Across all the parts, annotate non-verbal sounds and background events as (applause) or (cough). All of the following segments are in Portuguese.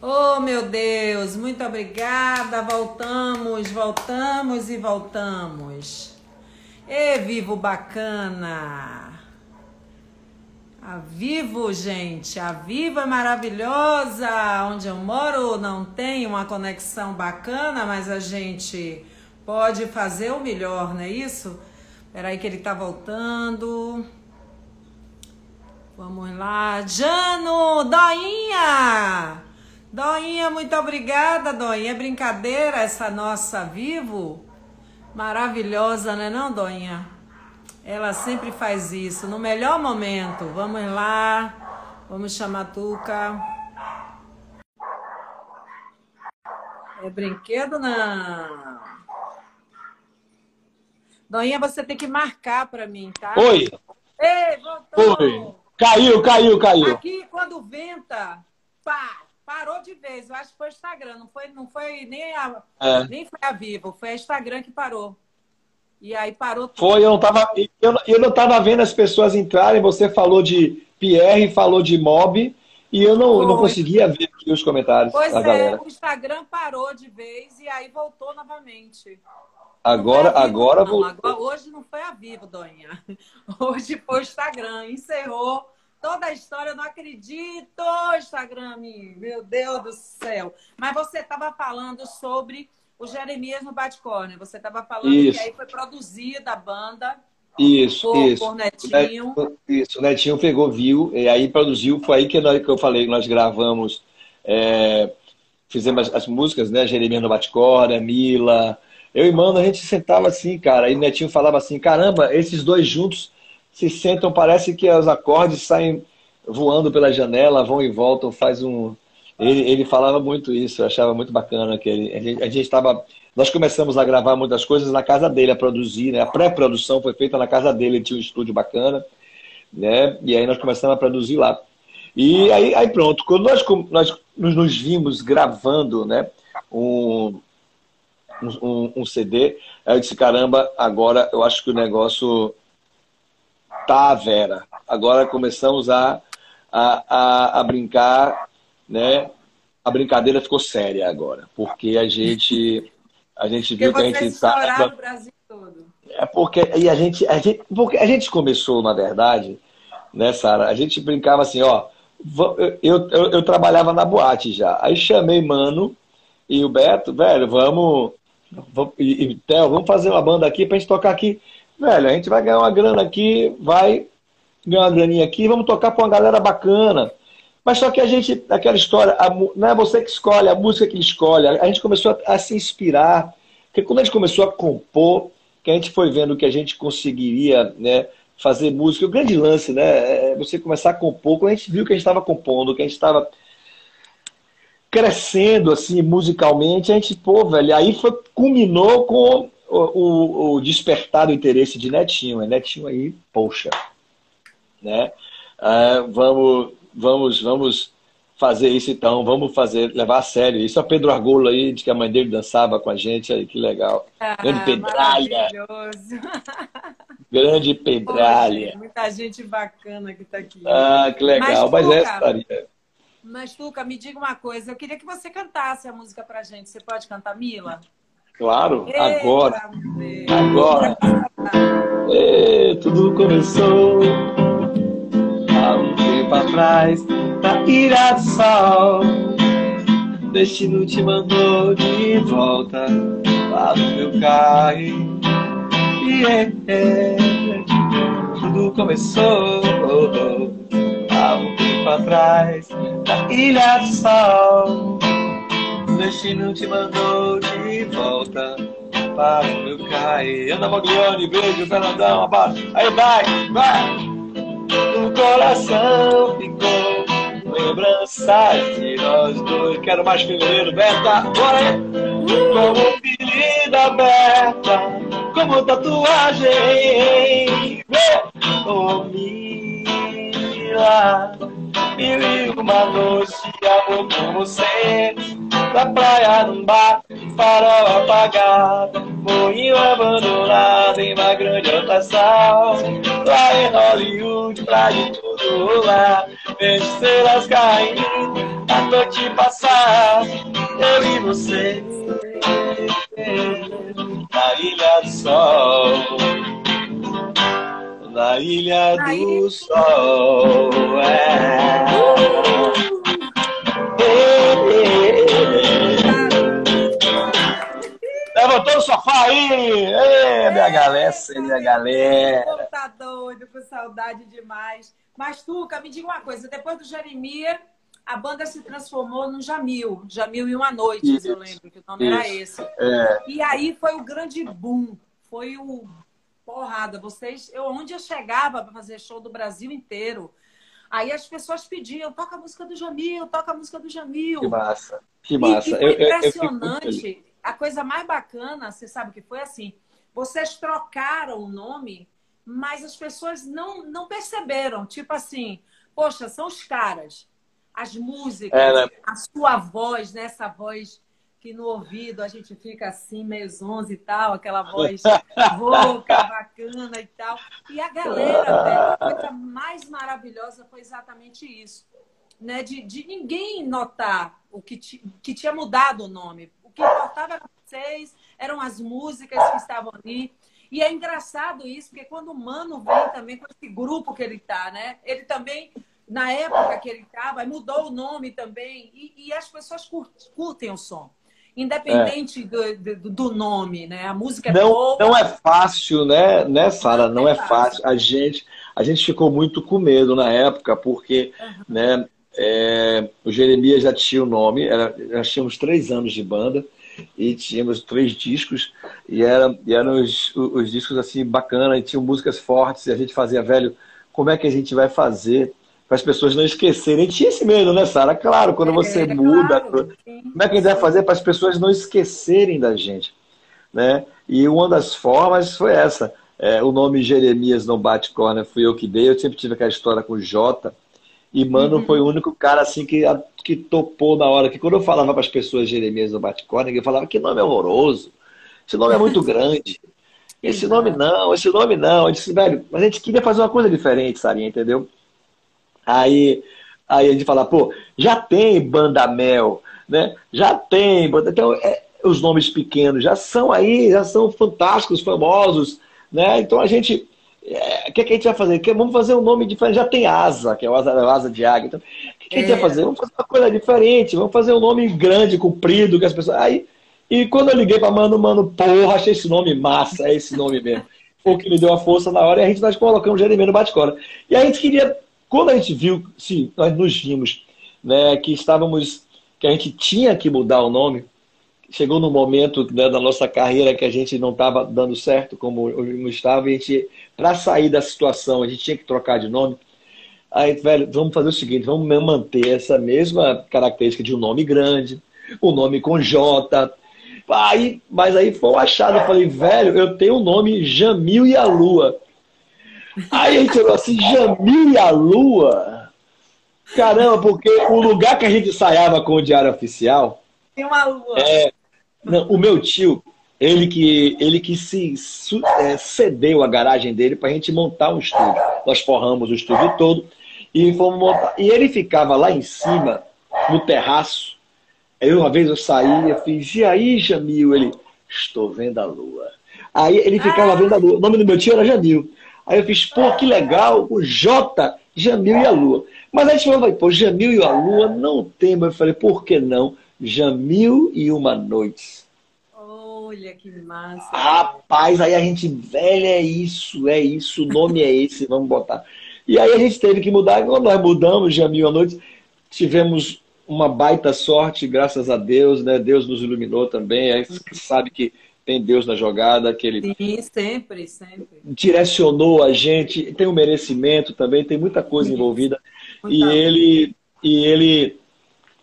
Oh, meu Deus, muito obrigada. Voltamos, voltamos e voltamos. E vivo bacana. A Vivo, gente, a Vivo é maravilhosa. Onde eu moro não tem uma conexão bacana, mas a gente pode fazer o melhor, não é isso? Peraí que ele tá voltando. Vamos lá. Jano, Doinha! Doinha, muito obrigada, Doinha. É brincadeira essa nossa Vivo? Maravilhosa, né não, Doinha? Ela sempre faz isso, no melhor momento. Vamos lá, vamos chamar a Tuca. É brinquedo, não. Doinha, você tem que marcar para mim, tá? Oi. Ei, voltou. Oi. Caiu, caiu, caiu. Aqui, quando venta, pá, parou de vez. Eu acho que foi o Instagram, não foi, não foi nem a, é. nem foi a Vivo, foi a Instagram que parou. E aí parou tudo. Foi, eu não tava, eu, eu não tava vendo as pessoas entrarem, você falou de Pierre, falou de Mob, e eu não, não conseguia ver aqui os comentários. Pois é, galera. o Instagram parou de vez e aí voltou novamente. Agora, vivo, agora não. voltou. Agora, hoje não foi a vivo, Doinha. (laughs) Hoje foi o Instagram, encerrou toda a história. Eu não acredito, Instagram, meu Deus do céu. Mas você estava falando sobre o Jeremias no Batcorner. Você estava falando isso. que aí foi produzida a banda. Isso, por, isso. Por Netinho. Isso, o Netinho pegou, viu, e aí produziu. Foi aí que, nós, que eu falei, nós gravamos, é, fizemos as, as, músicas, né? Jeremias no Batcorner, Mila. Eu e Mano, a gente sentava assim, cara, e o Netinho falava assim: caramba, esses dois juntos se sentam, parece que os acordes saem voando pela janela, vão e voltam, faz um ele, ele falava muito isso, eu achava muito bacana que ele, a gente estava. Nós começamos a gravar muitas coisas na casa dele, a produzir, né? A pré-produção foi feita na casa dele, ele tinha um estúdio bacana, né? E aí nós começamos a produzir lá. E aí, aí pronto, quando nós, nós nos vimos gravando, né? Um, um, um CD, aí eu disse, caramba, agora eu acho que o negócio tá vera. Agora começamos a, a, a, a brincar né? A brincadeira ficou séria agora, porque a gente a gente viu que a gente está no Brasil todo. É porque e a gente a gente porque a gente começou na verdade, né, Sara? A gente brincava assim, ó, eu, eu, eu, trabalhava na boate já. Aí chamei Mano e o Beto, velho, vamos. vamos e, e Theo, vamos fazer uma banda aqui pra gente tocar aqui. Velho, a gente vai ganhar uma grana aqui, vai ganhar uma graninha aqui, vamos tocar com uma galera bacana. Mas só que a gente, aquela história, a, não é você que escolhe, a música que escolhe. A gente começou a, a, se inspirar. Porque quando a gente começou a compor, que a gente foi vendo que a gente conseguiria né, fazer música, o grande lance, né? É você começar a compor, quando a gente viu que a gente estava compondo, que a gente estava crescendo assim musicalmente, a gente, pô, velho, aí foi, culminou com o, o, despertar do interesse de Netinho. Netinho aí, poxa, né? Ah, vamos vamos, vamos fazer isso então, vamos fazer, levar a sério isso. A Pedro Argolo aí, de que a mãe dele dançava com a gente aí, que legal. Ah, Grande Pedralha. (laughs) Grande Pedralha. Poxa, muita gente bacana que está aqui. Ah, que legal. Mas, Mas essa estaria. Mas, Tuca, me diga uma coisa. Eu queria que você cantasse a música pra gente. Você pode cantar, Mila? Claro, Eita, agora. Agora. E, tudo começou há um tempo atrás, na ira do sol. Destino te mandou de volta lá no meu carro. Yeah, yeah. Tudo começou há um tempo atrás, na ilha do sol. Destino te mandou de volta para o meu carro. Ana Maglione, beijo, Fernandão, abraço. Aí vai, vai! no coração ficou lembranças de nós dois. Quero mais fevereiro, Beta, bora aí! Como ferida aberta, como tatuagem, oh Mila, mil e uma noite de amor com você, na praia, num bar, farol apagado, moinho abandonado em uma grande atração. Lá em Hollywood, pra de tudo rolar, vejo estrelas caindo, a noite passar, eu e você, na ilha do sol, na ilha do sol, é. Levantou o sofá aí! Ei, minha galera, minha galera. Tá doido, com saudade demais. Mas, Tuca, me diga uma coisa: depois do Jeremias, a banda se transformou no Jamil. Jamil e uma noite, eu lembro que o nome Isso. era esse. É. E aí foi o grande boom. Foi o. Porrada, vocês. Eu, onde eu chegava para fazer show do Brasil inteiro. Aí as pessoas pediam, toca a música do Jamil, toca a música do Jamil. Que massa, que massa. E, e foi eu, impressionante. Eu, eu a coisa mais bacana, você sabe que foi assim, vocês trocaram o nome mas as pessoas não, não perceberam. Tipo assim, poxa, são os caras, as músicas, é, né? a sua voz, né? Essa voz que no ouvido a gente fica assim, meio zonze e tal, aquela voz (laughs) rouca, bacana e tal. E a galera, velho, a coisa mais maravilhosa foi exatamente isso. Né? De, de ninguém notar o que, que tinha mudado o nome. Importava era vocês, eram as músicas que estavam ali. E é engraçado isso, porque quando o Mano vem também com esse grupo que ele tá, né? Ele também, na época que ele estava, mudou o nome também. E, e as pessoas curtem, curtem o som. Independente é. do, do, do, nome, né? A música é não, boa. Não é fácil, né, né Sara? Não, não, é, fácil. fácil. A gente, a gente ficou muito com medo na época, porque uhum. né, é, o Jeremias já tinha o nome, era, já tínhamos três anos de banda e tínhamos três discos e, era, e eram os, os discos assim bacana e tinham músicas fortes e a gente fazia, velho, como é que a gente vai fazer para as pessoas não esquecerem? tinha esse medo, né, Sara? Claro, quando você é, muda, claro, como é que a gente vai fazer para as pessoas não esquecerem da gente? Né? E uma das formas foi essa. É, o nome Jeremias não bate corner, fui eu que dei. Eu sempre tive aquela história com Jota. E Mano uhum. foi o único cara assim que, que topou na hora. Que quando eu falava para as pessoas Jeremias no Batcore, eu falava que nome horroroso. Esse nome é muito (laughs) grande. Esse nome não, esse nome não. Eu disse, velho, a gente queria fazer uma coisa diferente, Sarinha, entendeu? Aí, aí a gente fala, pô, já tem Banda Mel, né? Já tem. Então, é, os nomes pequenos já são aí, já são fantásticos, famosos, né? Então a gente é, o que, é que, a gente vai fazer? Vamos fazer um nome diferente. Já tem asa, que é o asa, asa de águia. Então, o que, que, a gente vai é. fazer? Vamos fazer uma coisa diferente. Vamos fazer um nome grande, comprido, que as pessoas. Aí, e quando eu liguei para Mano, Mano, porra, achei esse nome massa, é esse nome mesmo. Foi o que me deu a força na hora e a gente nós colocamos Jeremias no bate-cora. E a gente queria, quando a gente viu, sim, nós nos vimos, né, que estávamos, que a gente tinha que mudar o nome, chegou no momento né, da nossa carreira que a gente não estava dando certo como estava, e a gente, para sair da situação, a gente tinha que trocar de nome. Aí, velho, vamos fazer o seguinte, vamos manter essa mesma característica de um nome grande, um nome com J. Aí, mas aí foi um achado, eu falei, velho, eu tenho o nome Jamil e a Lua. Aí a gente falou assim, Jamil e a Lua? Caramba, porque o lugar que a gente ensaiava com o Diário Oficial, tem uma lua. É, não, o meu tio, ele que, ele que se é, cedeu a garagem dele para a gente montar um estúdio. Nós forramos o estúdio todo e fomos montar. E ele ficava lá em cima, no terraço. Aí uma vez eu saí, eu fiz, e aí, Jamil? Ele, estou vendo a lua. Aí ele ficava ah. vendo a lua. O nome do meu tio era Jamil. Aí eu fiz, pô, que legal, o J, Jamil e a lua. Mas aí a gente falou, pô, Jamil e a lua não tem. Eu falei, por que não? Jamil e uma noite. Olha que massa. Rapaz, aí a gente, velho, é isso, é isso, o nome é esse, vamos botar. E aí a gente teve que mudar, quando nós mudamos Jamil à noite, tivemos uma baita sorte, graças a Deus, né? Deus nos iluminou também, aí sabe que tem Deus na jogada, que ele Sim, sempre, sempre. direcionou a gente, tem um merecimento também, tem muita coisa envolvida. Muita. E ele e ele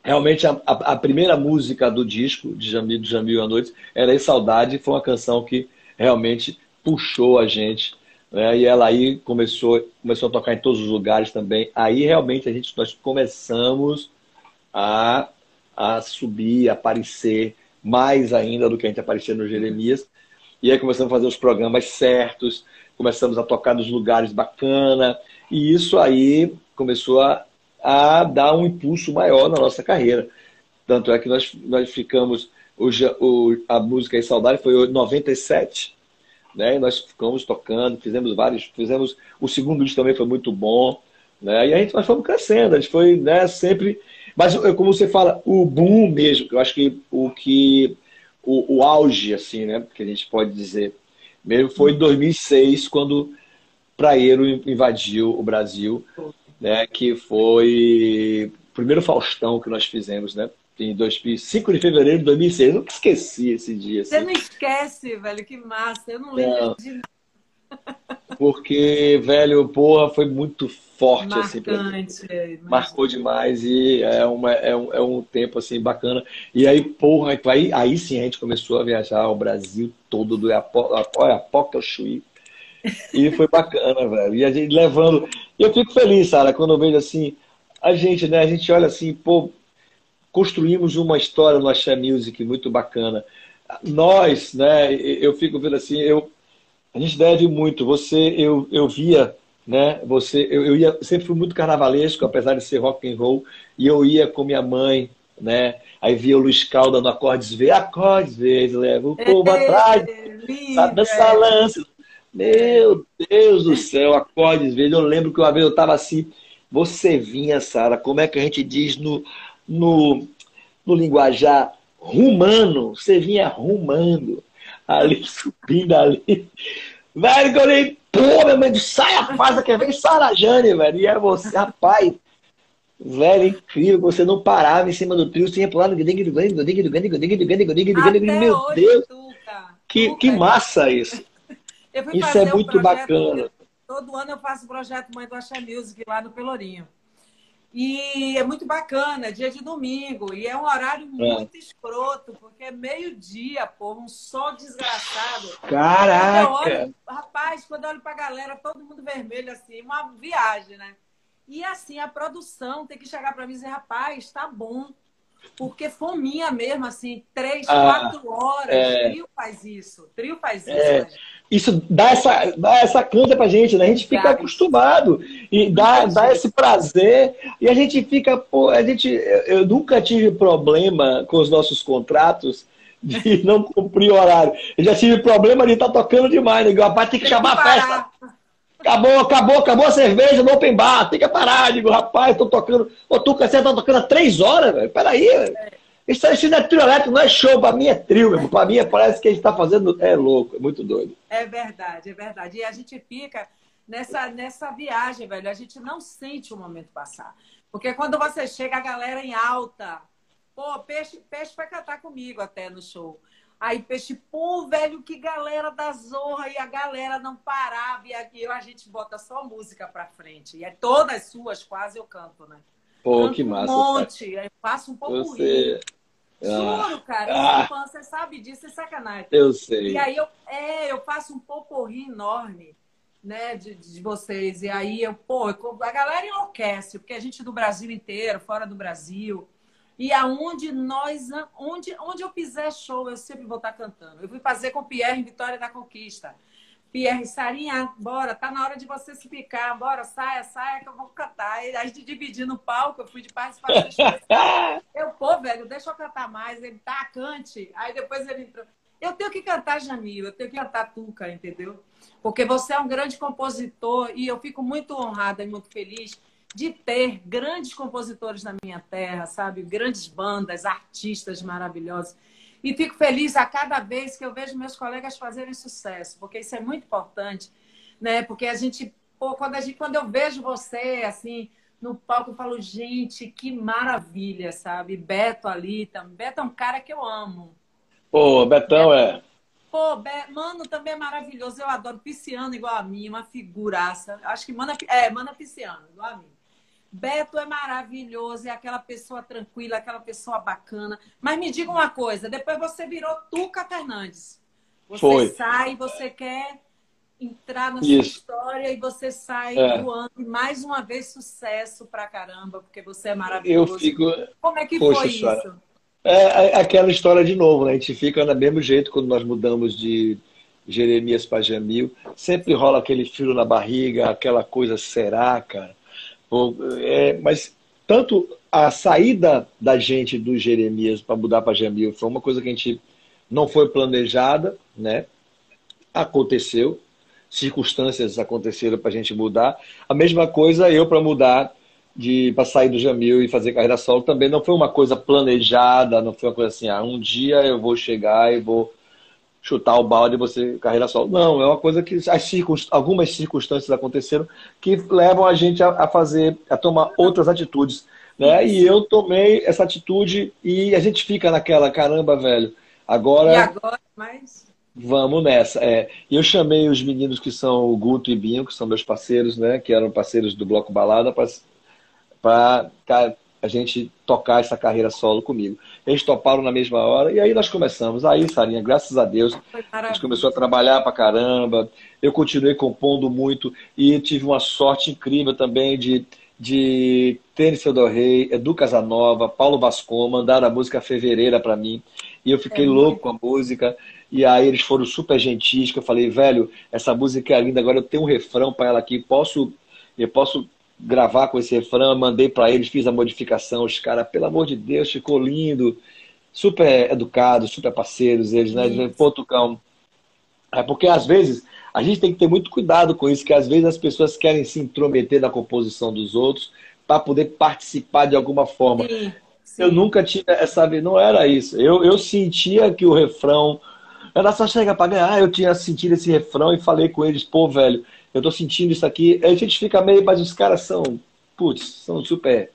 realmente a, a, a, primeira música do disco de Jamil, de Jamil à Noite era E Saudade, foi uma canção que realmente puxou a gente. Né? E ela aí começou, começou a tocar em todos os lugares também. Aí realmente a gente, nós começamos a, a subir, a aparecer mais ainda do que a gente aparecia no Jeremias. E aí começamos a fazer os programas certos, começamos a tocar nos lugares bacana. E isso aí começou a a dar um impulso maior na nossa carreira. Tanto é que nós, nós ficamos, o, a música em Saudade foi em 97, né? E nós ficamos tocando, fizemos vários, fizemos, o segundo disco também foi muito bom, né? E a gente, nós fomos crescendo, a gente foi, né, sempre, mas como você fala, o boom mesmo, eu acho que o que, o, o auge, assim, né, que a gente pode dizer, mesmo foi em 2006, quando Praeiro invadiu o Brasil, né, que foi o primeiro Faustão que nós fizemos, né? Em 5 de fevereiro de 2006. Eu nunca esqueci esse dia. Assim. Você não esquece, velho, que massa. Eu não lembro não. de porque, velho, porra, foi muito forte Marcante, assim mim. Marcou demais e é, uma, é, um, é um tempo assim bacana. E aí, porra, aí, aí sim a gente começou a viajar o Brasil todo do Iapoca ao Chuí. E foi bacana, velho. E a gente levando. E eu fico feliz, Sara, quando eu vejo assim, a gente, né? A gente olha assim, pô, construímos uma história no Axé Music muito bacana. Nós, né? Eu fico vendo assim, eu, a gente deve muito. Você, eu, eu via, né? Você, eu, eu ia, sempre fui muito carnavalesco, apesar de ser rock and roll, e eu ia com minha mãe, né? Aí via o Luiz Calda no Acordes V, Acordes V, leva o povo atrás, sabe, dança lança. Meu Deus do céu, acordes vezes. Eu lembro que uma vez eu estava assim, você vinha, Sara, como é que a gente diz no, no, no linguajar rumano? Você vinha rumando, ali, subindo ali. Velho, que eu olhei, pô, meu mãe, sai a faz que vem Sarajane, velho. E é você, rapaz. Velho, incrível, você não parava em cima do trio, você ia pro lado, meu Deus. Que, que massa isso. Eu fui Isso é muito um bacana. Todo ano eu faço o projeto Mãe do Axé Music lá no Pelourinho. E é muito bacana, dia de domingo. E é um horário é. muito escroto, porque é meio-dia, pô, um sol desgraçado. Caraca! Olho, rapaz, quando eu olho pra galera, todo mundo vermelho, assim, uma viagem, né? E assim, a produção tem que chegar para mim e dizer, rapaz, tá bom. Porque fominha mesmo, assim, três, ah, quatro horas. É... Trio faz isso. Trio faz isso. É isso dá essa, dá essa canta pra gente, né? A gente fica acostumado e dá, dá esse prazer e a gente fica, pô, a gente, eu nunca tive problema com os nossos contratos de (laughs) não cumprir o horário. Eu já tive problema de estar tá tocando demais, né? Rapaz, tem que tem chamar que a festa. Acabou, acabou, acabou a cerveja no open bar, tem que parar. Digo, rapaz, tô tocando. Ô, tu, você tá tocando há três horas, velho. Peraí, velho. Isso, não é trio elétrico, não é show. Para mim é trio, mesmo. Para mim parece que a gente está fazendo. É louco, é muito doido. É verdade, é verdade. E a gente fica nessa, nessa viagem, velho. A gente não sente o momento passar. Porque quando você chega, a galera em alta. Pô, peixe, peixe vai cantar comigo até no show. Aí, peixe, pô, velho, que galera da zorra. E a galera não parava. E aqui a gente bota só música pra frente. E é todas suas, quase eu canto, né? Pô, que massa. Um monte, aí faço um pouco Você... Juro, cara, ah. você sabe disso, é sacanagem. Eu sei. E aí eu, é, eu faço um pouco enorme, né, de, de vocês. E aí eu, pô, a galera enlouquece, porque a gente do Brasil inteiro, fora do Brasil. E aonde nós, onde, onde eu fizer show, eu sempre vou estar cantando. Eu fui fazer com o Pierre em Vitória da Conquista. Pierre, Sarinha, bora, tá na hora de você se picar, bora, saia, saia, que eu vou cantar. Aí a gente dividindo o palco, eu fui de participação. (laughs) Eu, pô, velho, deixa eu cantar mais. Ele, tá, cante. Aí depois ele entrou. Eu tenho que cantar, Jamil, eu tenho que cantar Tuca, entendeu? Porque você é um grande compositor e eu fico muito honrada e muito feliz de ter grandes compositores na minha terra, sabe? Grandes bandas, artistas maravilhosos. E fico feliz a cada vez que eu vejo meus colegas fazerem sucesso, porque isso é muito importante, né? Porque a gente, pô, quando, a gente, quando eu vejo você, assim, no palco, eu falo, gente, que maravilha, sabe? Beto ali também. Beto é um cara que eu amo. Pô, Betão Beto, é. Pô, Be... Mano também é maravilhoso. Eu adoro Pisciano igual a mim, uma figuraça. Acho que Mana, é, Mana Pisciano, igual a mim. Beto é maravilhoso, é aquela pessoa tranquila, aquela pessoa bacana. Mas me diga uma coisa, depois você virou Tuca Fernandes. Você Foi. sai, você quer entrar na Isso. sua história e você sai é. voando. E mais uma vez, sucesso pra caramba, porque você é maravilhoso. Eu fico... Como é que Poxa, foi senhora. isso? É, é aquela história de novo, né? A gente fica do mesmo jeito quando nós mudamos de Jeremias para Jamil. Sempre rola aquele frio na barriga, aquela coisa será, cara. É, mas tanto a saída da gente do Jeremias para mudar para Jamil foi uma coisa que a gente não foi planejada, né? Aconteceu, circunstâncias aconteceram para a gente mudar. A mesma coisa eu para mudar de para sair do Jamil e fazer carreira solo também não foi uma coisa planejada, não foi uma coisa assim, ah, um dia eu vou chegar e vou chutar o balde e você carreira solo. Não, é uma coisa que as circunst... algumas circunstâncias aconteceram que levam a gente a, fazer, a tomar outras atitudes. Né? E eu tomei essa atitude e a gente fica naquela, caramba, velho, agora. E agora, mais? Vamos nessa. É, eu chamei os meninos que são o Guto e Binho, que são meus parceiros, né? Que eram parceiros do Bloco Balada, para a gente tocar essa carreira solo comigo. Eles toparam na mesma hora e aí nós começamos. Aí, Sarinha, graças a Deus, a gente começou a trabalhar pra caramba. Eu continuei compondo muito e tive uma sorte incrível também de, de Tênis Del Rey, Edu Casanova, Paulo Vascon, mandaram a música Fevereira para mim. E eu fiquei é louco com a música. E aí eles foram super gentis, que eu falei, velho, essa música é linda, agora eu tenho um refrão para ela aqui, posso eu posso gravar com esse refrão, mandei para eles, fiz a modificação, os caras, pelo amor de Deus, ficou lindo, super educados, super parceiros eles, né? Isso. Pô, Tucão. É porque às vezes a gente tem que ter muito cuidado com isso, que às vezes as pessoas querem se intrometer na composição dos outros para poder participar de alguma forma. Sim, sim. Eu nunca tive essa não era isso. Eu, eu sentia que o refrão era só chegar para ganhar. Eu tinha sentido esse refrão e falei com eles, pô, velho, eu tô sentindo isso aqui. Aí a gente fica meio, mas os caras são, putz, são super,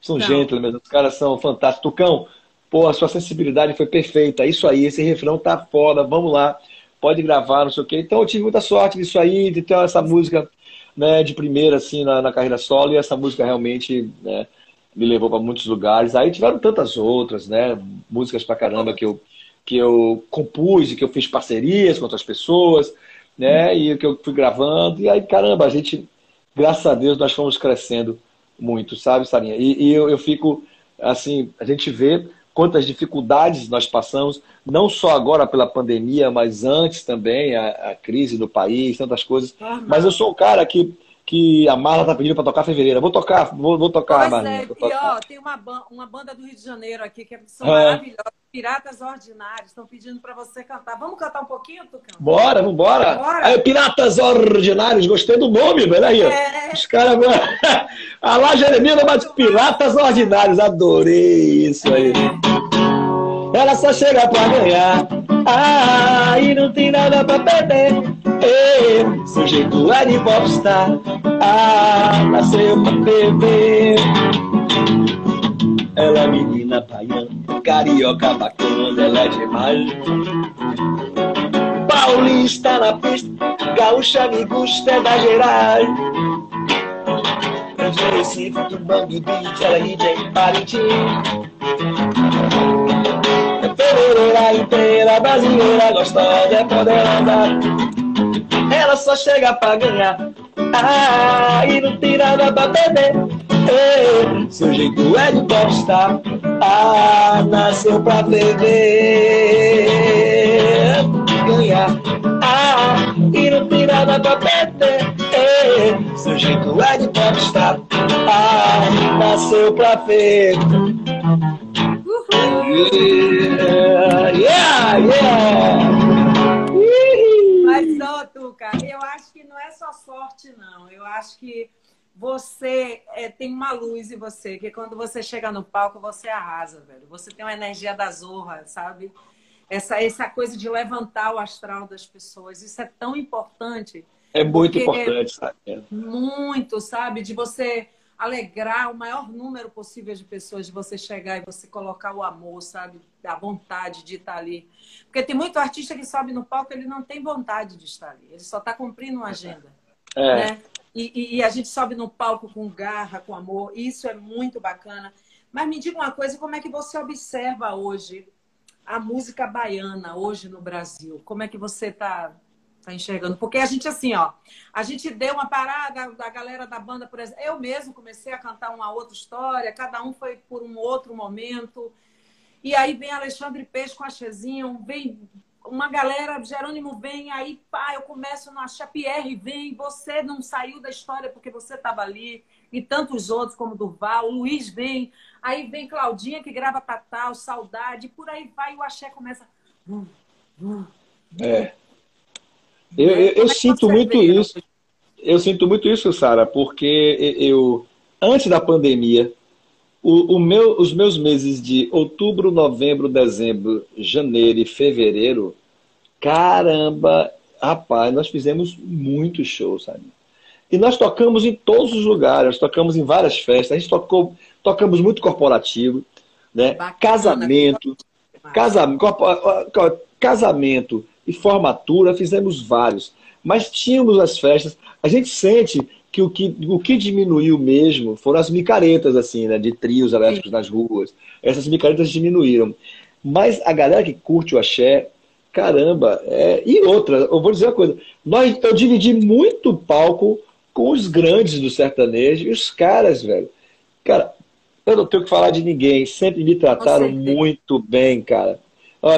são não. gentlemen, os caras são fantásticos. Tucão, pô, a sua sensibilidade foi perfeita. Isso aí, esse refrão tá foda, vamos lá, pode gravar, não sei o quê. Então eu tive muita sorte nisso aí, de ter essa música né, de primeira, assim, na, na carreira solo, e essa música realmente né, me levou para muitos lugares. Aí tiveram tantas outras, né, músicas pra caramba que eu, que eu compus e que eu fiz parcerias com outras pessoas né? E que eu fui gravando, e aí, caramba, a gente, graças a Deus, nós fomos crescendo muito, sabe, Sarinha? E, e eu, eu fico, assim, a gente vê quantas dificuldades nós passamos, não só agora pela pandemia, mas antes também, a, a crise do país, tantas coisas. Uhum. Mas eu sou um cara que que a Marla tá pedindo para tocar fevereiro. Vou tocar, vou, vou tocar, pois É, e ó, tem uma, uma banda do Rio de Janeiro aqui que são é. maravilhosas. Piratas Ordinários, estão pedindo para você cantar. Vamos cantar um pouquinho, Tucano? Bora, vambora. Bora. Aí, Piratas Ordinários, gostei do nome, velho. Aí, é. Os caras. (laughs) a lá, Jeremias, mas Piratas Ordinários, adorei isso aí. É. Ela só chega para ganhar. Ah, e não tem nada para perder. Ei, seu jeito é de popstar. Ah, nasceu pra beber. Ela é menina baiana, carioca bacana, ela é demais. Paulista na pista, gaúcha me gusta é da Gerais. Eu sou Recife, do Bambi Beach, ela é DJ Parintins. É fevereira inteira, brasileira, gostosa, é poderosa. Ela só chega pra ganhar, ah, e não tira nada pra perder. Ei, seu jeito é de popstar, ah, nasceu pra beber, ganhar, ah, e não tem nada pra perder. Ei, seu jeito é de popstar, ah, nasceu pra ver. Yeah, yeah, yeah. Sorte, não. Eu acho que você é, tem uma luz em você, que quando você chega no palco, você arrasa, velho. Você tem uma energia da zorra, sabe? Essa, essa coisa de levantar o astral das pessoas. Isso é tão importante. É muito importante, sabe? Muito, sabe? De você alegrar o maior número possível de pessoas, de você chegar e você colocar o amor, sabe? A vontade de estar ali. Porque tem muito artista que sobe no palco, ele não tem vontade de estar ali. Ele só está cumprindo uma agenda. É. Né? E, e, a gente sobe no palco com garra, com amor. Isso é muito bacana. Mas me diga uma coisa, como é que você observa hoje a música baiana hoje no Brasil? Como é que você está tá enxergando? Porque a gente, assim, ó, a gente deu uma parada, da galera da banda, por exemplo. Eu mesmo comecei a cantar uma outra história, cada um foi por um outro momento. E aí vem Alexandre Peixe com a Chezinho, vem uma galera, Jerônimo vem, aí pá, eu começo no achar, Pierre vem, você não saiu da história porque você estava ali, e tantos outros, como Durval, Luiz vem, aí vem Claudinha que grava Tatal, Saudade, por aí vai, o axé começa. É. Eu, eu, eu é sinto muito vê, isso. Eu sinto muito isso, Sara, porque eu, antes da pandemia, o, o meu, os meus meses de outubro, novembro, dezembro, janeiro e fevereiro, caramba, rapaz, nós fizemos muitos shows, sabe? E nós tocamos em todos os lugares, nós tocamos em várias festas, a gente tocou, tocamos muito corporativo, né? Bacana, casamento, casamento, casamento e formatura, fizemos vários. Mas tínhamos as festas, a gente sente que o que, o que diminuiu mesmo foram as micaretas, assim, né? De trios elétricos Sim. nas ruas. Essas micaretas diminuíram. Mas a galera que curte o axé, caramba, é... e outra, eu vou dizer uma coisa, nós, eu dividi muito palco com os grandes do sertanejo e os caras, velho. Cara, eu não tenho que falar de ninguém, sempre me trataram muito bem, cara.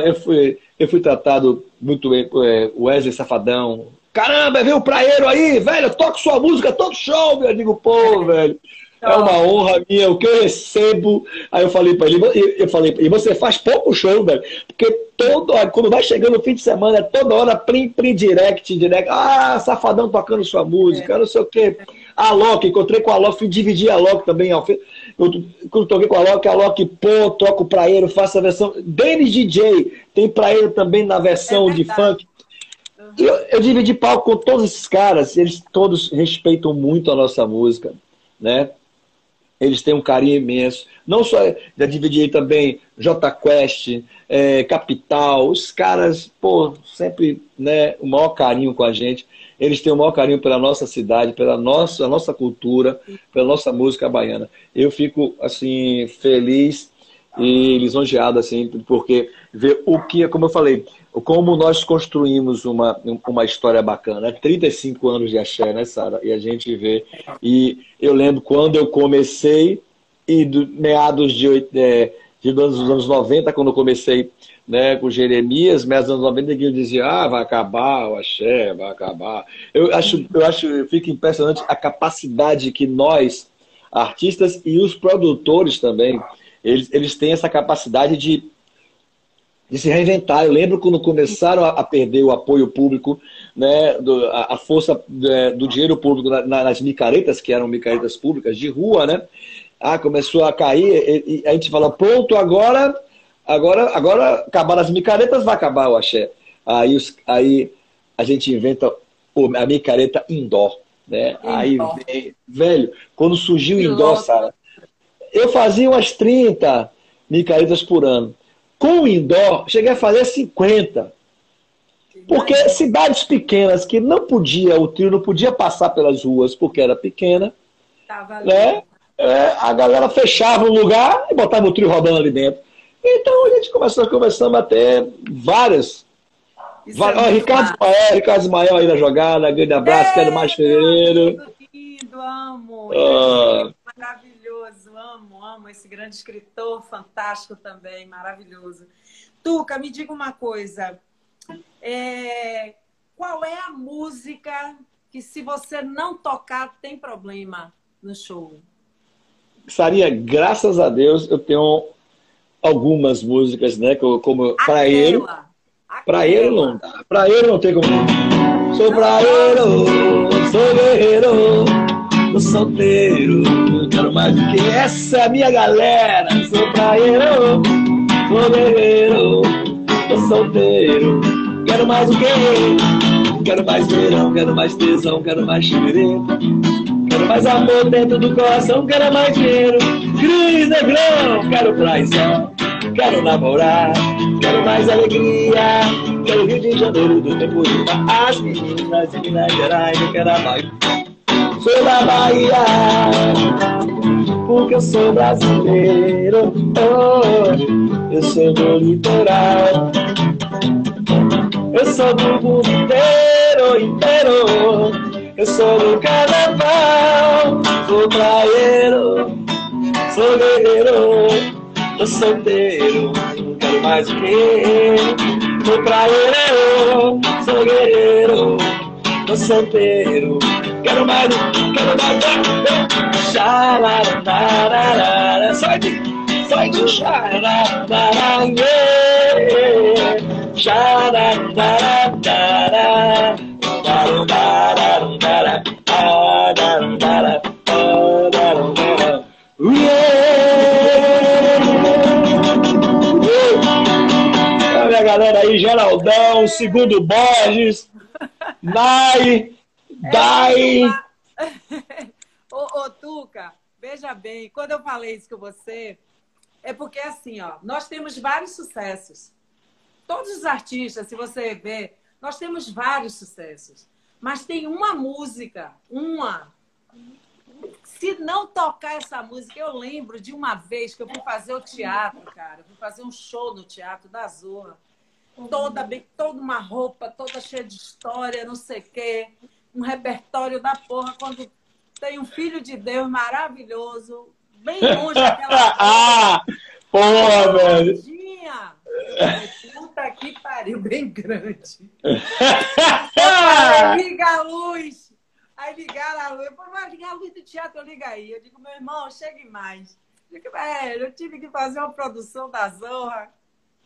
Eu fui, eu fui tratado muito bem, é, Wesley Safadão, Caramba, veio o praeiro aí, velho, toca sua música todo show, meu. Eu digo, pô, velho, é uma honra minha, o que eu recebo. Aí eu falei para ele, eu falei, e você faz pouco show, velho, porque todo, quando vai chegando o fim de semana, é toda hora prim, prim, direct, direct, ah, safadão tocando sua música, é. não sei o quê. A Loki, encontrei com a Loki, fui dividir a Loki também. Eu, quando toquei com a Loki, a Loki, pô, toco praeiro, faço a versão. Denis DJ, tem praeiro também na versão é de funk. Eu, eu dividi palco com todos esses caras, eles todos respeitam muito a nossa música, né? Eles têm um carinho imenso. Não só, já dividi também J Quest, é, Capital, os caras, pô, sempre né, o maior carinho com a gente. Eles têm o maior carinho pela nossa cidade, pela nossa, nossa cultura, pela nossa música baiana. Eu fico, assim, feliz e lisonjeado, assim, porque ver o que, como eu falei, como nós construímos uma, uma história bacana. 35 anos de axé, né, Sara? E a gente vê. E eu lembro quando eu comecei, e do, meados de, é, de dos anos 90, quando eu comecei né, com Jeremias, meados dos anos 90, que eu dizia, ah, vai acabar o axé, vai acabar. Eu acho, eu acho, eu fico impressionante a capacidade que nós, artistas e os produtores também, eles, eles têm essa capacidade de de se reinventar. Eu lembro quando começaram a, perder o apoio público, né, do, a, a, força do, é, do dinheiro público na, nas micaretas, que eram micaretas públicas de rua, né? Ah, começou a cair, e, e a gente fala, pronto, agora, agora, agora acabaram as micaretas, vai acabar o axé. Aí, os, aí a gente inventa a micareta indoor, né? Aí vem, velho, quando surgiu o indoor, Sara, eu fazia umas 30 micaretas por ano. Com o indoor, cheguei a fazer 50. Porque cidades pequenas que não podia, o trio não podia passar pelas ruas porque era pequena, né? É, a galera fechava o lugar e botava o trio rodando ali dentro. Então a gente começou, conversando até várias. várias é Ricardo Ismael, Ricardo Ismael aí na jogada, grande abraço, é, quero mais fevereiro. Lindo, amo. Ah. Amo, amo esse grande escritor, fantástico também, maravilhoso. Tuca, me diga uma coisa. É... Qual é a música que, se você não tocar, tem problema no show? Saria, graças a Deus, eu tenho algumas músicas, né? Como Praeiro. Praeiro não dá. Praeiro não tem como. Sou praeiro, sou guerreiro tô solteiro, quero mais do que essa minha galera. Sou praieiro, sou guerreiro, tô solteiro, quero mais do que Quero mais verão, quero mais tesão, quero mais chuveiro. Quero mais amor dentro do coração, quero mais dinheiro. Cris Negrão, quero praizão, quero namorar, quero mais alegria. Quero Rio de Janeiro do tempo de As meninas de Minas Gerais, eu quero mais sou da Bahia, porque eu sou brasileiro. Oh, eu sou do litoral, eu sou do mundo inteiro, inteiro. Eu sou do carnaval, sou praieiro, sou guerreiro, tô solteiro, não quero mais o quê? Sou praieiro, sou guerreiro, tô solteiro. Quero mais, quero mais. Xalarandarara, sai de, sai de Olha a galera aí, Geraldão, segundo Borges, Nai, Dai. (laughs) ô, ô, Tuca, veja bem, quando eu falei isso com você, é porque assim, ó, nós temos vários sucessos. Todos os artistas, se você ver, nós temos vários sucessos. Mas tem uma música, uma. Se não tocar essa música, eu lembro de uma vez que eu fui fazer o teatro, cara. Eu fui fazer um show no Teatro da Zorra. Toda, bem, toda uma roupa, toda cheia de história, não sei o quê. Um repertório da porra. Quando tem um filho de Deus maravilhoso, bem longe (laughs) daquela. (laughs) ah! Porra, velho! Puta que pariu, bem grande. (laughs) Aí liga a luz. Aí ligaram a luz. Eu falei, mas ligar a luz do teatro, eu liga aí. Eu digo, meu irmão, chegue mais. Eu digo, velho, eu tive que fazer uma produção da Zorra.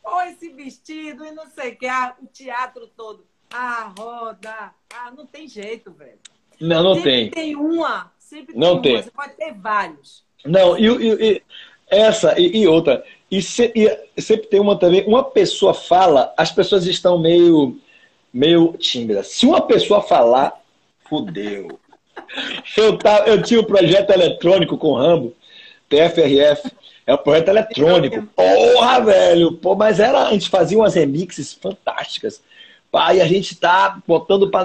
Ou esse vestido e não sei o que, o teatro todo. Ah, roda. Ah, não tem jeito, velho. Não, não sempre tem. tem uma. Sempre tem Não uma. tem. Você pode ter vários. Não, e, e- e essa e, e outra. E, se- e sempre tem uma também. Uma pessoa fala, as pessoas estão meio, meio tímidas. Se uma pessoa falar, fudeu. (laughs) Eu, tava, eu tinha um projeto eletrônico com o Rambo, TFRF. É um projeto eletrônico. Porra, velho! Pô, mas era, a gente fazia umas remixes fantásticas. Pá, e a gente tá botando pá,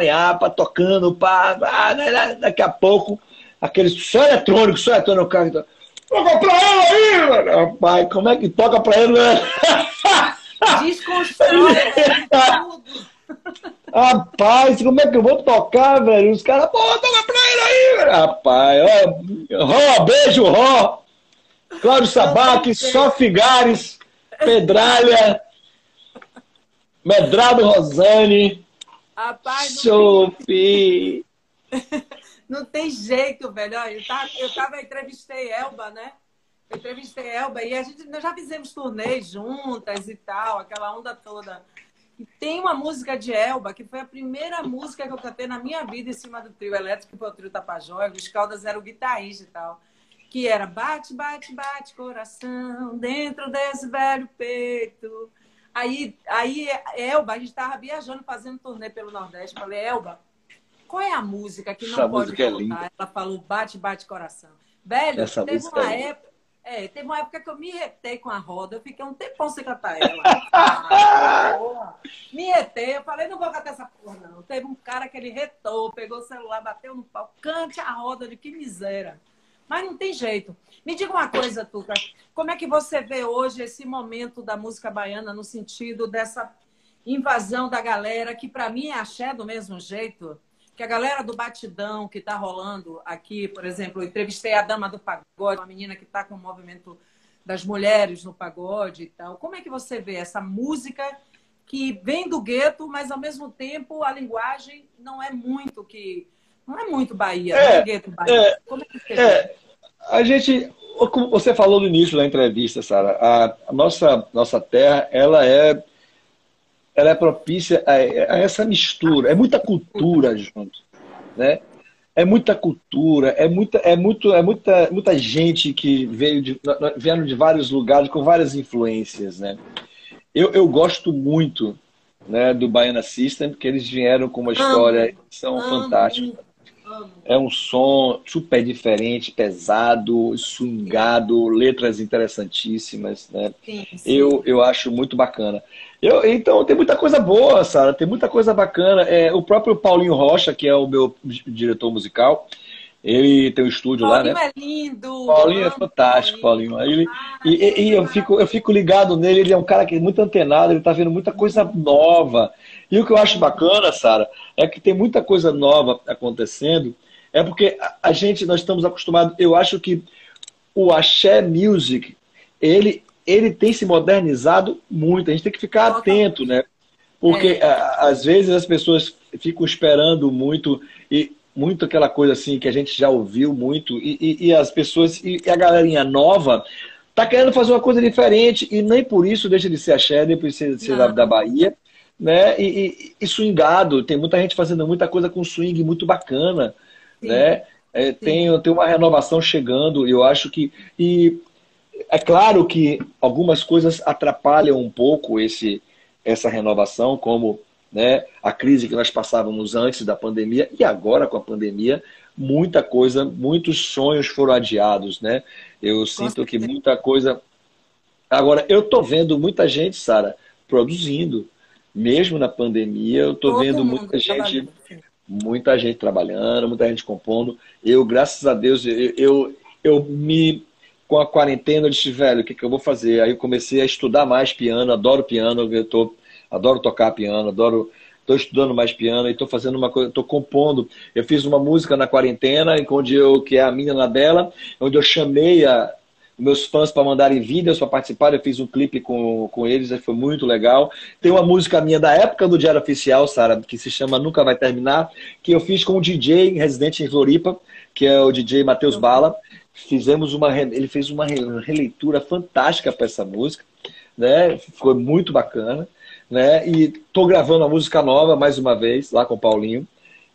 tocando, pá, pá, né, né, daqui a pouco, aquele só eletrônico, só eletrônico, o cara tá, toca pra ele aí, mano. Rapaz, como é que toca pra ele, né? (laughs) Desconstrói tudo. Rapaz, como é que eu vou tocar, velho? Os caras, pô, toca pra ele aí, velho. Rapaz, ó, Ró, beijo, Ró. Cláudio Sabac, Só Figares, Pedralha, Medrado Rosane, Rapaz, não Sophie. (laughs) Não tem jeito, velho. Eu tava, eu tava, entrevistei Elba, né? Eu entrevistei Elba e a gente nós já fizemos turnês juntas e tal, aquela onda toda. E tem uma música de Elba, que foi a primeira música que eu cantei na minha vida em cima do trio elétrico, que foi o trio Tapajós, os Caldas era o guitarrista e tal. Que era bate, bate, bate, coração, dentro desse velho peito. Aí, aí Elba, a gente tava viajando, fazendo turnê pelo Nordeste. Falei, Elba, qual é a música que não Essa pode música é faltar? linda. Ela falou bate, bate coração. Velho, Essa teve uma é época. É, teve uma época que eu me retei com a roda, eu fiquei um tempão sem cantar ela. Ah, (laughs) me retei, eu falei, não vou cantar essa porra, não. Teve um cara que ele retou, pegou o celular, bateu no pau, cante a roda de que miséria. Mas não tem jeito. Me diga uma coisa, Tuca. Como é que você vê hoje esse momento da música baiana no sentido dessa invasão da galera, que para mim é axé do mesmo jeito? Que a galera do batidão que está rolando aqui, por exemplo, eu entrevistei a dama do pagode, uma menina que está com o movimento das mulheres no pagode e tal. Como é que você vê essa música que vem do gueto, mas ao mesmo tempo a linguagem não é muito que não é muito Bahia, É, é gueto Bahia. é, Como é que você? É, a gente, como você falou no início da entrevista, Sara, a, a nossa, nossa terra, ela é, ela é propícia a, a essa mistura, é muita cultura junto, né? É muita cultura, é muita, é muito, é muita, muita gente que veio de, vieram de vários lugares com várias influências, né? Eu, eu gosto muito, né, do Baiana System, porque eles vieram com uma história, são Amo, fantásticos. É um som super diferente, pesado, swingado, letras interessantíssimas, né? Sim, sim. Eu, eu acho muito bacana. Eu, então, tem muita coisa boa, Sara, tem muita coisa bacana. É, o próprio Paulinho Rocha, que é o meu diretor musical, ele tem um estúdio lá, né? Paulinho é lindo. Paulinho é fantástico, Paulinho. Ele, Ah, e, e- e eu, fico, eu fico ligado nele, ele é um cara que é muito antenado, ele tá vendo muita coisa nova. E o que eu acho bacana, Sara, é que tem muita coisa nova acontecendo, é porque a, gente, nós estamos acostumados, eu acho que o axé music, ele, ele tem se modernizado muito, a gente tem que ficar atento, né? Porque é. às vezes as pessoas ficam esperando muito e muito aquela coisa assim que a gente já ouviu muito. E, e, e as pessoas e, a galerinha nova tá querendo fazer uma coisa diferente. E nem por isso deixa de ser axé, nem por isso de ser da, da, Bahia, né? E, e, e, swingado, tem muita gente fazendo muita coisa com swing muito bacana, Sim. né? É, tem, tem uma renovação chegando, eu acho que. E é claro que algumas coisas atrapalham um pouco esse, essa renovação, como né, a crise que nós passávamos antes da pandemia e agora com a pandemia, muita coisa, muitos sonhos foram adiados, né? Eu sinto que muita coisa. Agora, eu estou vendo muita gente, Sara, produzindo. Mesmo na pandemia, eu estou vendo muita gente, muita gente trabalhando, muita gente compondo. Eu, graças a Deus, eu, eu, eu me com a quarentena, eu disse, velho, o que, que eu vou fazer? Aí eu comecei a estudar mais piano, adoro piano, eu tô, adoro tocar piano, adoro. Estou estudando mais piano e estou fazendo uma coisa, estou compondo. Eu fiz uma música na quarentena, onde eu, que é a minha na dela, onde eu chamei a, meus fãs para mandarem vídeos para participar. Eu fiz um clipe com, com eles, foi muito legal. Tem uma música minha da época do Diário Oficial, Sara, que se chama Nunca Vai Terminar, que eu fiz com um DJ residente em Floripa, que é o DJ Matheus Bala fizemos uma ele fez uma releitura fantástica para essa música, né? Ficou muito bacana, né? E tô gravando uma música nova mais uma vez lá com o Paulinho,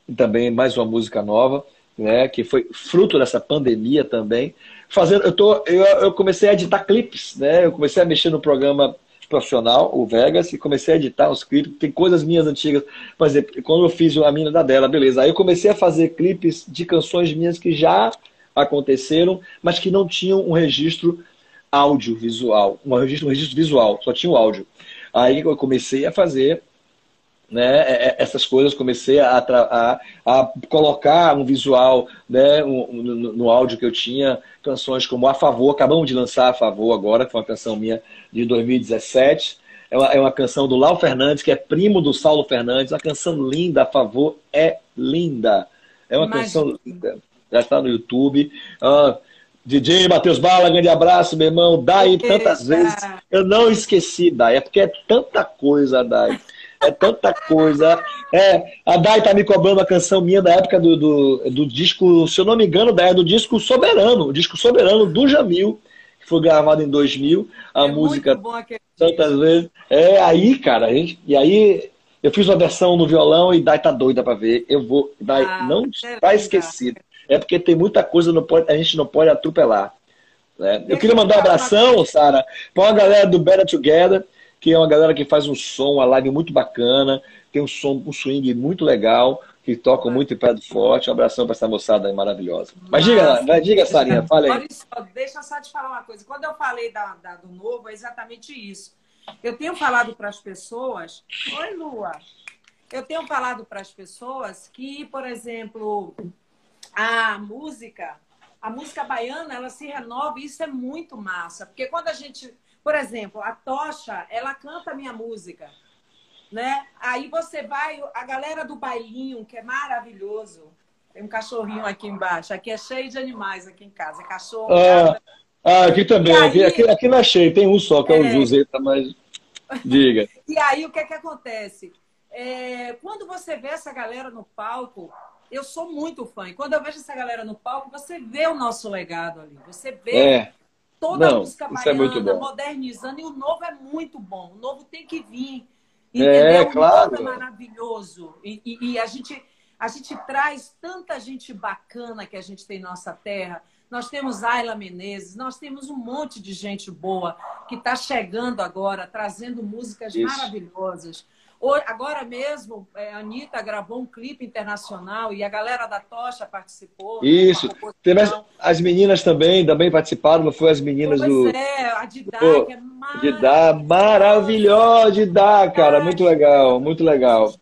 e também mais uma música nova, né? Que foi fruto dessa pandemia também. Fazendo, eu tô, eu, eu comecei a editar clipes, né? Eu comecei a mexer no programa profissional, o Vegas, e comecei a editar os clipes. Tem coisas minhas antigas. Por exemplo, quando eu fiz a mina da dela, beleza. Aí eu comecei a fazer clipes de canções minhas que já aconteceram, mas que não tinham um registro audiovisual, um registro, um registro visual, só tinha o áudio. Aí eu comecei a fazer né, é, é, essas coisas, comecei a, a, a colocar um visual né, um, no, no, áudio que eu tinha, canções como A Favor, acabamos de lançar A Favor agora, que foi uma canção minha de 2017. É uma, é uma canção do Lau Fernandes, que é primo do Saulo Fernandes, uma canção linda, A Favor é linda. É uma Imagina. canção linda já está no YouTube. Ah, DJ Matheus Bala, grande abraço, meu irmão. Dai, tantas vezes. Eu não esqueci, Dai. É porque é tanta coisa, Dai. É tanta coisa. É, a Dai tá me cobrando a canção minha da época do, do, do disco, se eu não me engano, Dai, é do disco Soberano. O disco Soberano do Jamil, que foi gravado em 2000. A é música tantas vezes. É aí, cara. A gente, e aí eu fiz uma versão no violão e Dai tá doida para ver. Eu vou. Dai, ah, não está esquecido é porque tem muita coisa não pode, a gente não pode atropelar. Né? Eu queria mandar um abração, Sara, para uma galera do Better Together, que é uma galera que faz um som, uma live muito bacana, tem um som, um swing muito legal, que toca muito em pé do forte. Um abração para essa moçada aí maravilhosa. Mas diga, vai, diga, Sarinha, fala aí. Só, deixa só te falar uma coisa. Quando eu falei da, da, do novo, é exatamente isso. Eu tenho falado para as pessoas. Oi, Lua. Eu tenho falado para as pessoas que, por exemplo, a música, a música baiana, ela se renova e isso é muito massa. Porque quando a gente, por exemplo, a Tocha, ela canta a minha música, né? Aí você vai, a galera do bailinho, que é maravilhoso. Tem um cachorrinho aqui embaixo. Aqui é cheio de animais aqui em casa. É cachorro. Ah, ah aqui também. Aí, aqui, aqui, aqui não é cheio. Tem um só, que é, é o Joseta, mas diga. (laughs) e aí o que é que acontece? É, quando você vê essa galera no palco, eu sou muito fã. E quando eu vejo essa galera no palco, você vê o nosso legado ali. Você vê é. Toda Não, a música é baiana é modernizando. E o novo é muito bom. O novo tem que vir. É, entendeu? É, claro. O novo é maravilhoso. E, e, e, a, gente, a gente traz tanta gente bacana que a gente tem em nossa terra. Nós temos Ayla Menezes, nós temos um monte de gente boa que está chegando agora, trazendo músicas Isso. maravilhosas. Agora mesmo, é, a Anitta gravou um clipe internacional e a galera da Tocha participou. Né, Isso. Né, as meninas também, também participaram, não foi as meninas pois do. É, a Didá, que é maravilhosa. Didá, maravilhosa, Didá, cara, muito legal, muito legal.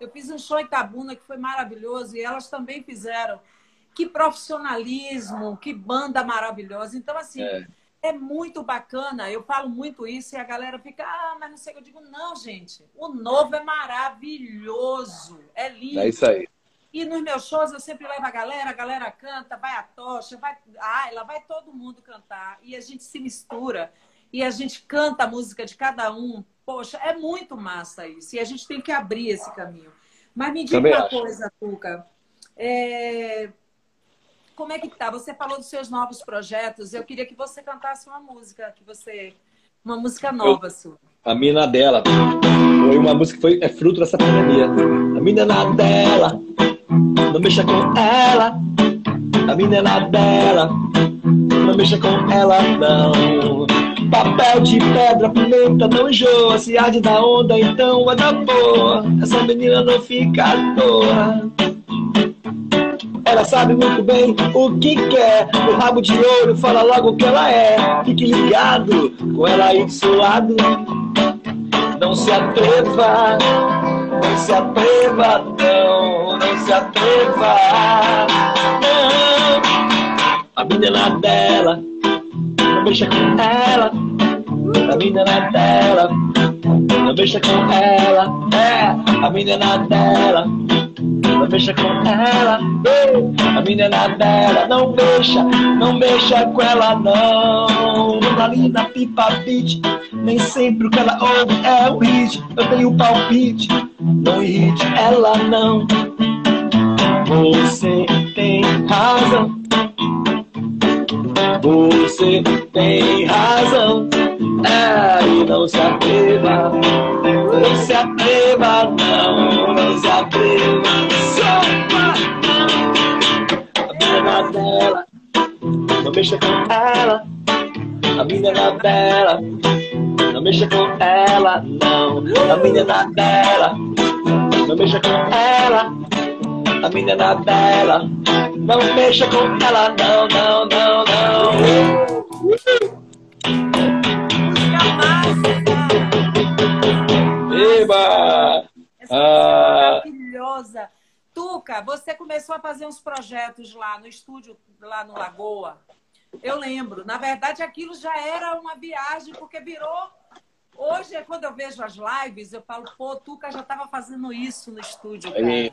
Eu fiz um show em Tabuna que foi maravilhoso e elas também fizeram. Que profissionalismo, que banda maravilhosa. Então, assim. É é muito bacana. Eu falo muito isso e a galera fica, ah, mas não sei. Eu digo, não, gente. O novo é maravilhoso. É lindo. É isso aí. E nos meus shows eu sempre levo a galera, a galera canta, vai a tocha, vai a Ayla, vai todo mundo cantar. E a gente se mistura. E a gente canta a música de cada um poxa, é muito massa isso. E a gente tem que abrir esse caminho. Mas me diga uma acho. coisa, Tuca. É... Como é que tá? Você falou dos seus novos projetos. Eu queria que você cantasse uma música que você. Uma música nova eu, sua. A mina dela. Foi uma música que foi, é fruto dessa pandemia. A mina dela. Não mexa com ela. A mina dela. Não mexa com ela, não. Papel de pedra, pimenta, não enjoa. Se arde da onda, então é da boa. Essa menina não fica à toa. Ela sabe muito bem o que quer. O rabo de ouro fala logo o que ela é. Fique ligado com ela aí do seu lado. Não se atreva, não se atreva, não, não se atreva. Não. A menina dela, não mexa com ela. A menina dela, não mexa com ela. É, a menina dela não mexa com ela. A menina dela, não mexa, não mexa com ela, não. Não ali na pipa beat, nem sempre o que ela ouve é o hit. Eu tenho palpite, não irrite ela, não. Você tem razão. Você tem razão. É, e não se atreva, não se atreva, não, não se atreva. dela, não mexa com ela. A menina dela, não mexa com ela, não. A menina dela, não mexa com ela. A menina dela, não mexa com ela, não, não, não, não. Eba! Essa ah. maravilhosa. Tuca, você começou a fazer uns projetos lá no estúdio, lá no Lagoa. Eu lembro. Na verdade, aquilo já era uma viagem, porque virou. Hoje, quando eu vejo as lives, eu falo, pô, Tuca já estava fazendo isso no estúdio, cara. É,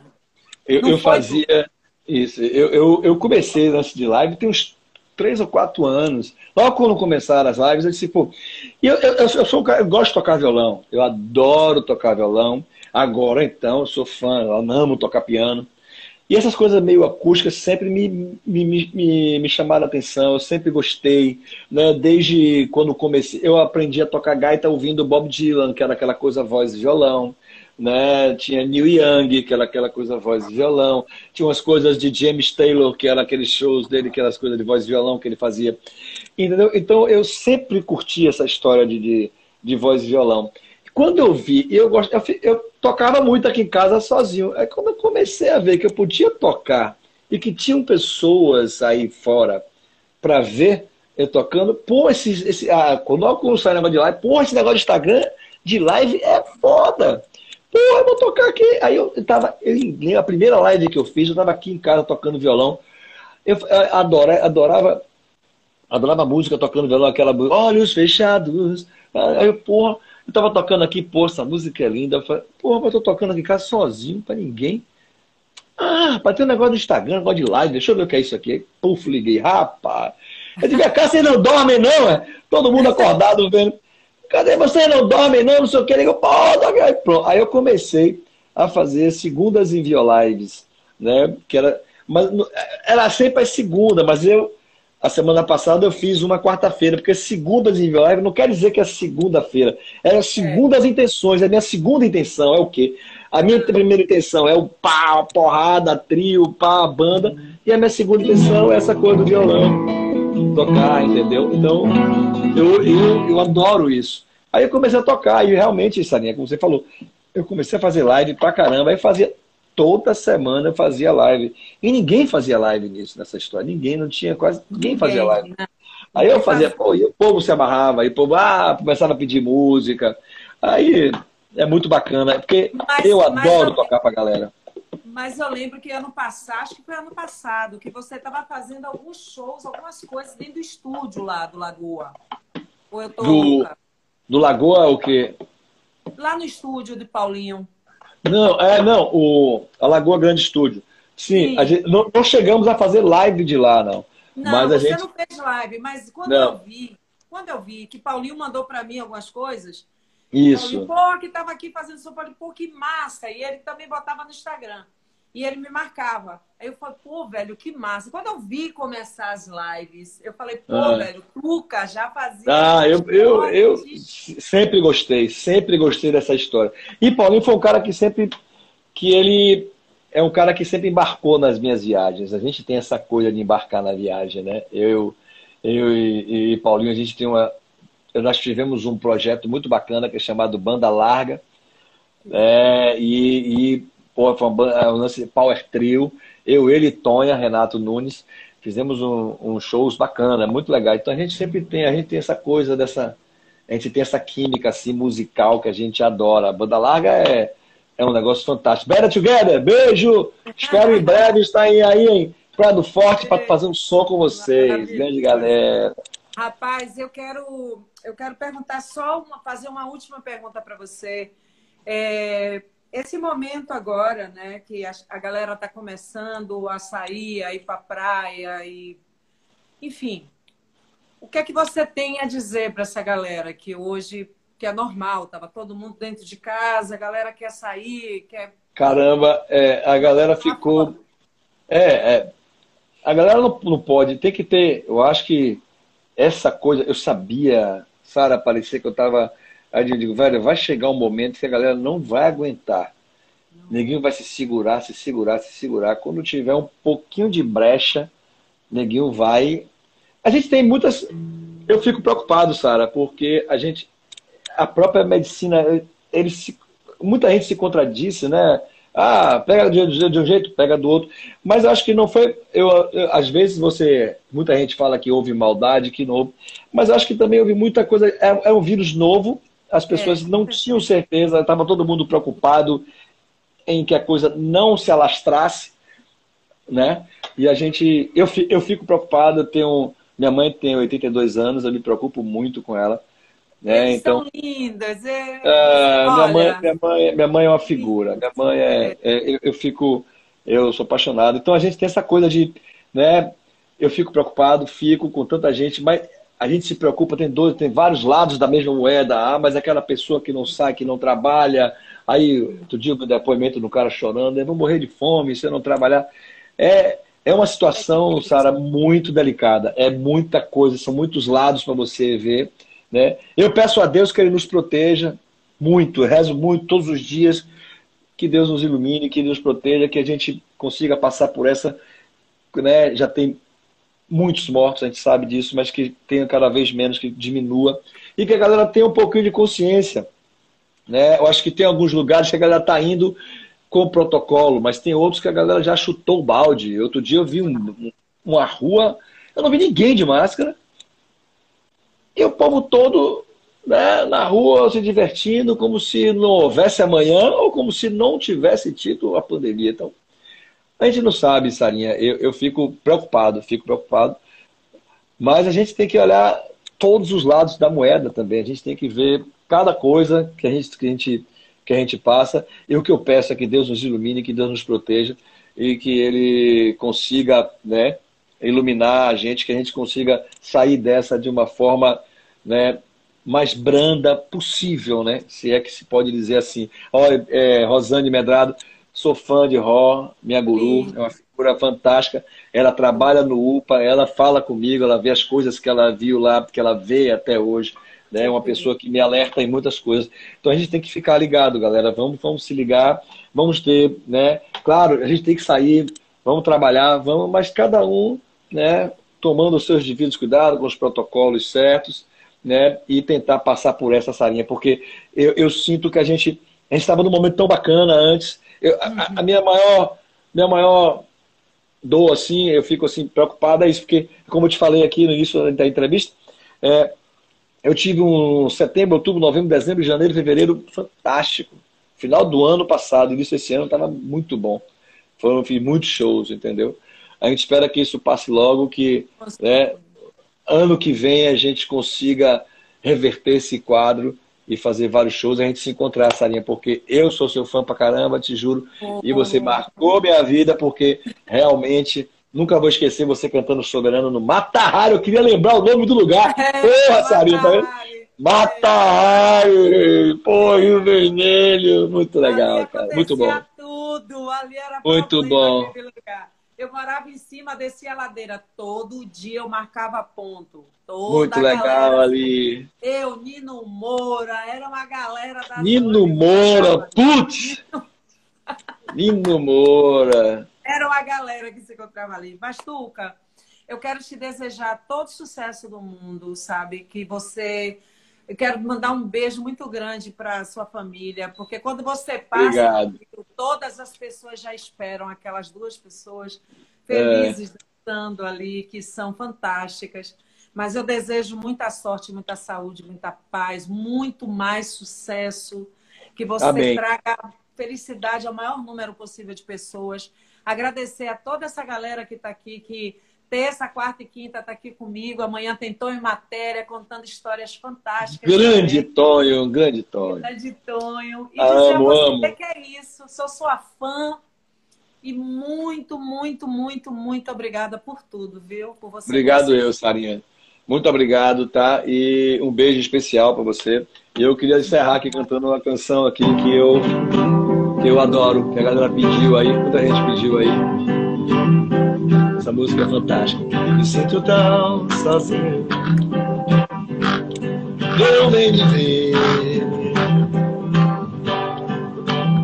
eu, eu fazia isso. Eu, eu, eu comecei antes de live tem uns três ou quatro anos. Logo quando começaram as lives, eu disse, pô. Eu, eu, eu, sou, eu gosto de tocar violão. Eu adoro tocar violão. Agora, então, eu sou fã, eu amo tocar piano. E essas coisas meio acústicas sempre me, me, me, me chamaram a atenção, eu sempre gostei. Né? Desde quando comecei, eu aprendi a tocar gaita ouvindo Bob Dylan, que era aquela coisa voz e violão. Né? Tinha Neil Young, que era aquela coisa voz e violão. Tinha umas coisas de James Taylor, que era aqueles shows dele, aquelas coisas de voz e violão que ele fazia. Entendeu? Então eu sempre curti essa história de, de, de voz e violão. Quando eu vi, eu, gost... eu, eu tocava muito aqui em casa sozinho. É quando eu comecei a ver que eu podia tocar e que tinham pessoas aí fora para ver eu tocando, pô, esse, esse, ah, quando eu negócio de live, pô, esse negócio de Instagram de live é foda. Eu vou tocar aqui. Aí eu tava, eu, a primeira live que eu fiz, eu tava aqui em casa tocando violão. Eu, eu adorava, adorava, adorava música tocando violão, aquela olhos fechados. Aí eu, porra, eu tava tocando aqui, pô, essa música é linda. Eu falei, porra, mas eu tô tocando aqui em casa sozinho, pra ninguém. Ah, rapaz, tem um negócio do Instagram, um negócio de live, deixa eu ver o que é isso aqui. Puf, liguei, rapaz. Eu digo, cá vocês não dormem não, é? Todo mundo acordado vendo. Cadê vocês não dormem não, não sei o que. Eu digo, pô, aí, pronto. Aí eu comecei a fazer segundas envio lives, né? Que era, mas era sempre a segunda, mas eu a semana passada eu fiz uma quarta-feira, porque segundas em live não quer dizer que é segunda-feira. Era segundas é. intenções. A minha segunda intenção é o quê? A minha primeira intenção é o pá, a porrada, a trio, pá, a banda. E a minha segunda intenção é essa coisa do violão. Tocar, entendeu? Então, eu, eu, eu adoro isso. Aí eu comecei a tocar, e realmente, Sarinha, como você falou, eu comecei a fazer live pra caramba, aí fazia toda semana eu fazia live. E ninguém fazia live nisso, nessa história. Ninguém, não tinha quase. Ninguém, fazia live. Né? Aí eu fazia, pô, e o povo se amarrava, e o povo ah, começava a pedir música. Aí é muito bacana, porque mas, eu adoro eu... tocar pra galera. Mas eu lembro que ano passado, acho que foi ano passado, que você estava fazendo alguns shows, algumas coisas dentro do estúdio lá do Lagoa. Ou eu tô do, do Lagoa o quê? Lá no estúdio de Paulinho. Não, é, não, o a Lagoa Grande Estúdio. Sim, Sim. Gente, não, não, chegamos a fazer live de lá, não. Não, mas você gente... não fez live, mas quando não. eu vi, quando eu vi que Paulinho mandou para mim algumas coisas, Isso. Pô, que tava aqui fazendo sopa, pô, que massa. E ele também botava no Instagram. E ele me marcava. Aí eu falei, pô, velho, que massa. Quando eu vi começar as lives, eu falei, pô, ah. velho, Tuca já fazia. Ah, eu, eu, eu sempre gostei, sempre gostei dessa história. E Paulinho foi um cara que sempre. que ele é um cara que sempre embarcou nas minhas viagens. A gente tem essa coisa de embarcar na viagem, né? Eu, eu e, e Paulinho, a gente tem uma. Nós tivemos um projeto muito bacana que é chamado Banda Larga. É, e, e pô, foi uma, é um lance Power Trio. Eu, ele e Tonha, Renato Nunes, fizemos um, um shows bacana, muito legal. Então a gente sempre tem, a gente tem essa coisa dessa. A gente tem essa química assim, musical que a gente adora. A banda larga é, é um negócio fantástico. Better Together, beijo! Espero em breve estar aí, aí em Prado Forte para fazer um som com vocês. Grande galera. Rapaz, eu quero, eu quero perguntar só uma, fazer uma última pergunta para você. É, esse momento agora, né, que a, a galera está começando a sair, a ir para a praia e, enfim, o que é que você tem a dizer para essa galera que hoje que é normal, tava todo mundo dentro de casa, a galera quer sair, quer caramba, é, a galera ficou é, é, a galera não, não pode, tem que ter, eu acho que essa coisa, eu sabia, Sara, parecia que eu estava Aí eu digo, velho, vai chegar um momento que a galera não vai aguentar. Neguinho vai se segurar, se segurar, se segurar. Quando tiver um pouquinho de brecha, neguinho vai. A gente tem muitas. Eu fico preocupado, Sara, porque a gente. A própria medicina, ele se... muita gente se contradisse, né? Ah, pega de, de, um jeito, pega do outro. Mas acho que não foi. Eu, eu, às vezes você. Muita gente fala que houve maldade, que não houve. Mas acho que também houve muita coisa. É, é um vírus novo as pessoas é. não tinham certeza, estava todo mundo preocupado em que a coisa não se alastrasse, né? E a gente, eu, eu fico preocupado, eu tenho, minha mãe tem 82 anos, eu me preocupo muito com ela. Né? Eles então, são lindas. É... É, minha, mãe, minha, mãe, minha mãe é uma figura. Minha mãe é, é eu, eu, fico, eu sou apaixonado. Então a gente tem essa coisa de, né? Eu fico preocupado, fico com tanta gente, mas a gente se preocupa, tem dois, tem vários lados da mesma moeda. Ah, mas aquela pessoa que não sai, que não trabalha. Aí, outro dia, o depoimento do cara chorando, eu vou morrer de fome se eu não trabalhar. É, é uma situação, Sara, muito delicada. É muita coisa, são muitos lados para você ver. Né? Eu peço a Deus que Ele nos proteja muito, rezo muito todos os dias. Que Deus nos ilumine, que Deus proteja, que a gente consiga passar por essa. Né? Já tem muitos mortos, a gente sabe disso, mas que tenha cada vez menos, que diminua. E que a galera tenha um pouquinho de consciência. Né? Eu acho que tem alguns lugares que a galera está indo com protocolo, mas tem outros que a galera já chutou o balde. Outro dia eu vi um, uma rua, eu não vi ninguém de máscara. E o povo todo né, na rua se divertindo, como se não houvesse amanhã ou como se não tivesse tido a pandemia. Então, a gente não sabe, Sarinha. Eu, eu fico preocupado, fico preocupado. Mas a gente tem que olhar todos os lados da moeda também. A gente tem que ver cada coisa que a gente, que a gente, que a gente passa. E o que eu peço é que Deus nos ilumine, que Deus nos proteja e que Ele consiga né, iluminar a gente, que a gente consiga sair dessa de uma forma né, mais branda possível, né? Se é que se pode dizer assim. Olha, é, Rosane Medrado, Sou fã de Ró, minha guru, Sim. é uma figura fantástica. Ela trabalha no UPA, ela fala comigo, ela vê as coisas que ela viu lá, que ela vê até hoje. Né? É uma pessoa que me alerta em muitas coisas. Então a gente tem que ficar ligado, galera. Vamos, vamos se ligar, vamos ter, né? Claro, a gente tem que sair, vamos trabalhar, vamos, mas cada um, né? Tomando os seus devidos cuidados, com os protocolos certos, né? E tentar passar por essa salinha, porque eu, eu sinto que a gente a gente estava num momento tão bacana antes, eu, a, a, minha maior, minha maior dor, assim, eu fico assim preocupado é isso, porque, como eu te falei aqui no início da entrevista, é, eu tive um setembro, outubro, novembro, dezembro, janeiro, fevereiro fantástico. Final do ano passado, início desse ano, estava muito bom. Foram fiz muitos shows, entendeu? A gente espera que isso passe logo, que né, ano que vem a gente consiga reverter esse quadro e fazer vários shows, a gente se encontrar, Sarinha, porque eu sou seu fã pra caramba, te juro, e você marcou minha vida, porque realmente nunca vou esquecer você cantando Soberano no Mata Raro, eu queria lembrar o nome do lugar. É, Porra, Sarinha, tá vendo? Mata Raio! Pô, Rio Vermelho! Muito legal, cara. Muito bom. tudo. Ali era Muito bom. Eu morava em cima, descia a ladeira. Todo dia eu marcava ponto. Toda Muito legal galera, ali. Eu, Nino Moura, era uma galera da. Nino Moura, putz! (laughs) Nino Moura. Era uma galera que se encontrava ali. Mas, Tuca, eu quero te desejar todo sucesso do mundo, sabe? Que você. Eu quero mandar um beijo muito grande para sua família, porque quando você passa, Obrigado. todas as pessoas já esperam aquelas duas pessoas felizes é. dançando ali, que são fantásticas. Mas eu desejo muita sorte, muita saúde, muita paz, muito mais sucesso, que você Amém. traga felicidade ao maior número possível de pessoas. Agradecer a toda essa galera que está aqui, que terça, quarta e quinta está aqui comigo. Amanhã tem Tonho Matéria contando histórias fantásticas. Grande também. Tonho, grande Tonho. Grande Tonho. E dizer amo, a você amo. que é isso. Sou sua fã. E muito, muito, muito, muito obrigada por tudo, viu? Por você. Obrigado eu, Sarinha. Muito obrigado, tá? E um beijo especial para você. E eu queria encerrar aqui cantando uma canção aqui que eu que eu adoro, que a galera pediu aí, muita gente pediu aí. Essa música é fantástica. Me sinto tão sozinho. Eu nem me ver.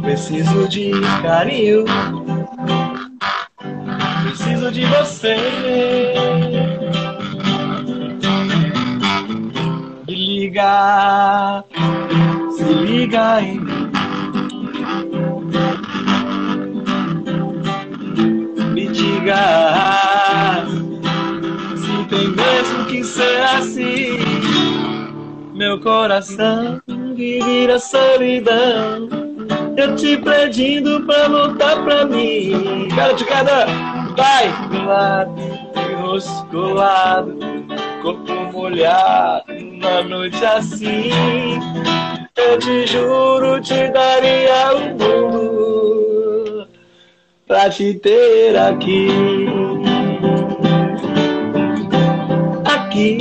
Preciso de carinho. Preciso de você. Me liga, se liga em mim. Se tem mesmo que ser assim, meu coração vive a solidão. Eu te pedindo pra voltar pra mim. Cara de cada vai do lado, rosto colado, corpo molhado, uma noite assim. Eu te juro, te daria o mundo pra te ter aqui. Aqui,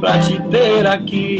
pra te ter aqui.